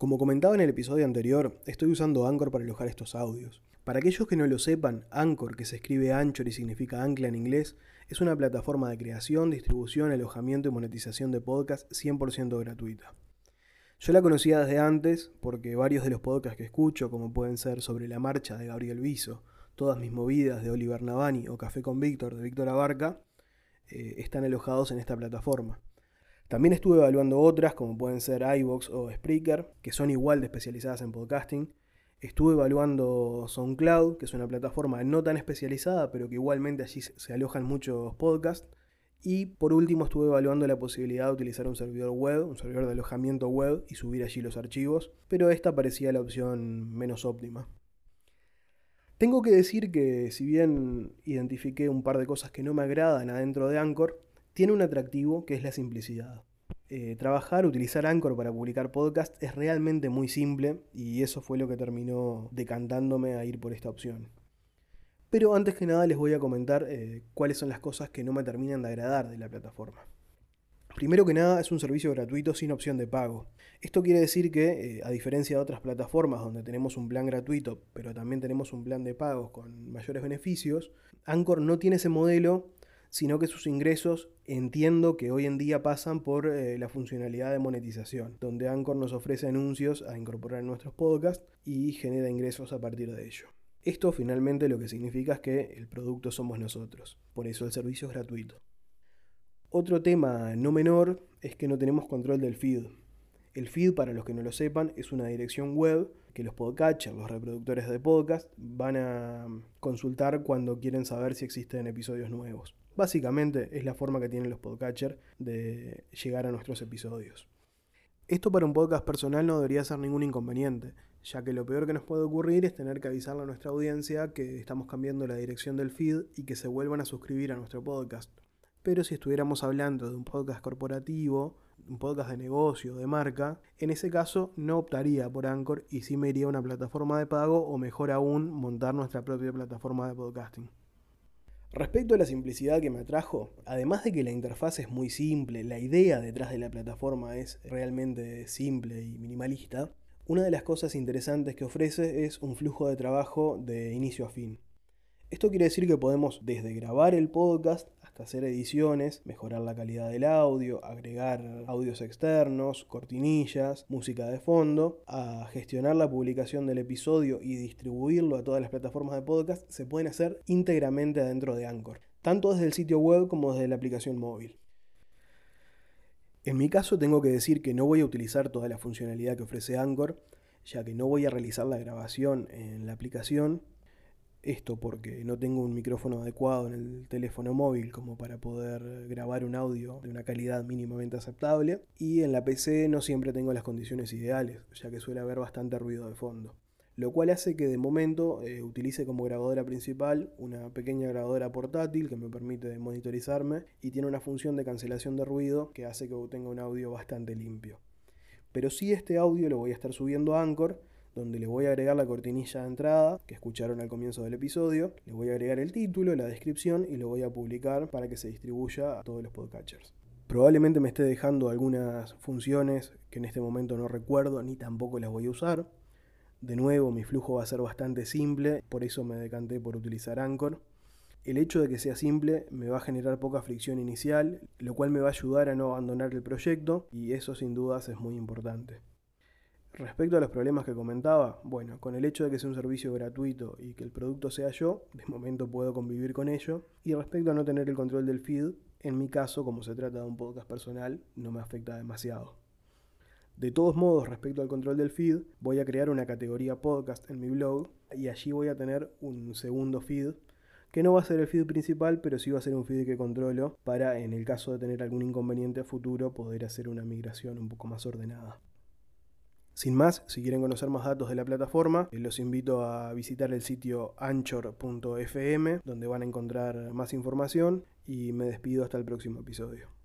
Como comentaba en el episodio anterior, estoy usando Anchor para alojar estos audios. Para aquellos que no lo sepan, Anchor, que se escribe Anchor y significa ancla en inglés, es una plataforma de creación, distribución, alojamiento y monetización de podcasts 100% gratuita. Yo la conocía desde antes porque varios de los podcasts que escucho, como pueden ser Sobre la Marcha de Gabriel Viso, Todas mis movidas de Oliver Navani o Café con Víctor de Víctor Abarca, eh, están alojados en esta plataforma. También estuve evaluando otras, como pueden ser iVoox o Spreaker, que son igual de especializadas en podcasting. Estuve evaluando SoundCloud, que es una plataforma no tan especializada, pero que igualmente allí se alojan muchos podcasts. Y por último estuve evaluando la posibilidad de utilizar un servidor web, un servidor de alojamiento web y subir allí los archivos, pero esta parecía la opción menos óptima. Tengo que decir que si bien identifiqué un par de cosas que no me agradan adentro de Anchor, tiene un atractivo que es la simplicidad. Eh, trabajar, utilizar Anchor para publicar podcast es realmente muy simple y eso fue lo que terminó decantándome a ir por esta opción. Pero antes que nada les voy a comentar eh, cuáles son las cosas que no me terminan de agradar de la plataforma. Primero que nada es un servicio gratuito sin opción de pago. Esto quiere decir que, eh, a diferencia de otras plataformas donde tenemos un plan gratuito, pero también tenemos un plan de pagos con mayores beneficios, Anchor no tiene ese modelo sino que sus ingresos entiendo que hoy en día pasan por eh, la funcionalidad de monetización, donde Anchor nos ofrece anuncios a incorporar en nuestros podcasts y genera ingresos a partir de ello. Esto finalmente lo que significa es que el producto somos nosotros, por eso el servicio es gratuito. Otro tema no menor es que no tenemos control del feed. El feed, para los que no lo sepan, es una dirección web que los podcatchers, los reproductores de podcast, van a consultar cuando quieren saber si existen episodios nuevos. Básicamente es la forma que tienen los podcatchers de llegar a nuestros episodios. Esto para un podcast personal no debería ser ningún inconveniente, ya que lo peor que nos puede ocurrir es tener que avisarle a nuestra audiencia que estamos cambiando la dirección del feed y que se vuelvan a suscribir a nuestro podcast. Pero si estuviéramos hablando de un podcast corporativo, un podcast de negocio, de marca, en ese caso no optaría por Anchor y sí me iría a una plataforma de pago o mejor aún montar nuestra propia plataforma de podcasting. Respecto a la simplicidad que me atrajo, además de que la interfaz es muy simple, la idea detrás de la plataforma es realmente simple y minimalista, una de las cosas interesantes que ofrece es un flujo de trabajo de inicio a fin. Esto quiere decir que podemos desde grabar el podcast hasta hacer ediciones, mejorar la calidad del audio, agregar audios externos, cortinillas, música de fondo, a gestionar la publicación del episodio y distribuirlo a todas las plataformas de podcast, se pueden hacer íntegramente adentro de Anchor, tanto desde el sitio web como desde la aplicación móvil. En mi caso tengo que decir que no voy a utilizar toda la funcionalidad que ofrece Anchor, ya que no voy a realizar la grabación en la aplicación, esto porque no tengo un micrófono adecuado en el teléfono móvil como para poder grabar un audio de una calidad mínimamente aceptable. Y en la PC no siempre tengo las condiciones ideales, ya que suele haber bastante ruido de fondo. Lo cual hace que de momento eh, utilice como grabadora principal una pequeña grabadora portátil que me permite monitorizarme y tiene una función de cancelación de ruido que hace que tenga un audio bastante limpio. Pero si este audio lo voy a estar subiendo a Anchor donde le voy a agregar la cortinilla de entrada que escucharon al comienzo del episodio, le voy a agregar el título, la descripción y lo voy a publicar para que se distribuya a todos los podcatchers. Probablemente me esté dejando algunas funciones que en este momento no recuerdo ni tampoco las voy a usar. De nuevo, mi flujo va a ser bastante simple, por eso me decanté por utilizar Anchor. El hecho de que sea simple me va a generar poca fricción inicial, lo cual me va a ayudar a no abandonar el proyecto y eso sin dudas es muy importante. Respecto a los problemas que comentaba, bueno, con el hecho de que sea un servicio gratuito y que el producto sea yo, de momento puedo convivir con ello. Y respecto a no tener el control del feed, en mi caso, como se trata de un podcast personal, no me afecta demasiado. De todos modos, respecto al control del feed, voy a crear una categoría podcast en mi blog y allí voy a tener un segundo feed que no va a ser el feed principal, pero sí va a ser un feed que controlo para, en el caso de tener algún inconveniente a futuro, poder hacer una migración un poco más ordenada. Sin más, si quieren conocer más datos de la plataforma, eh, los invito a visitar el sitio anchor.fm, donde van a encontrar más información y me despido hasta el próximo episodio.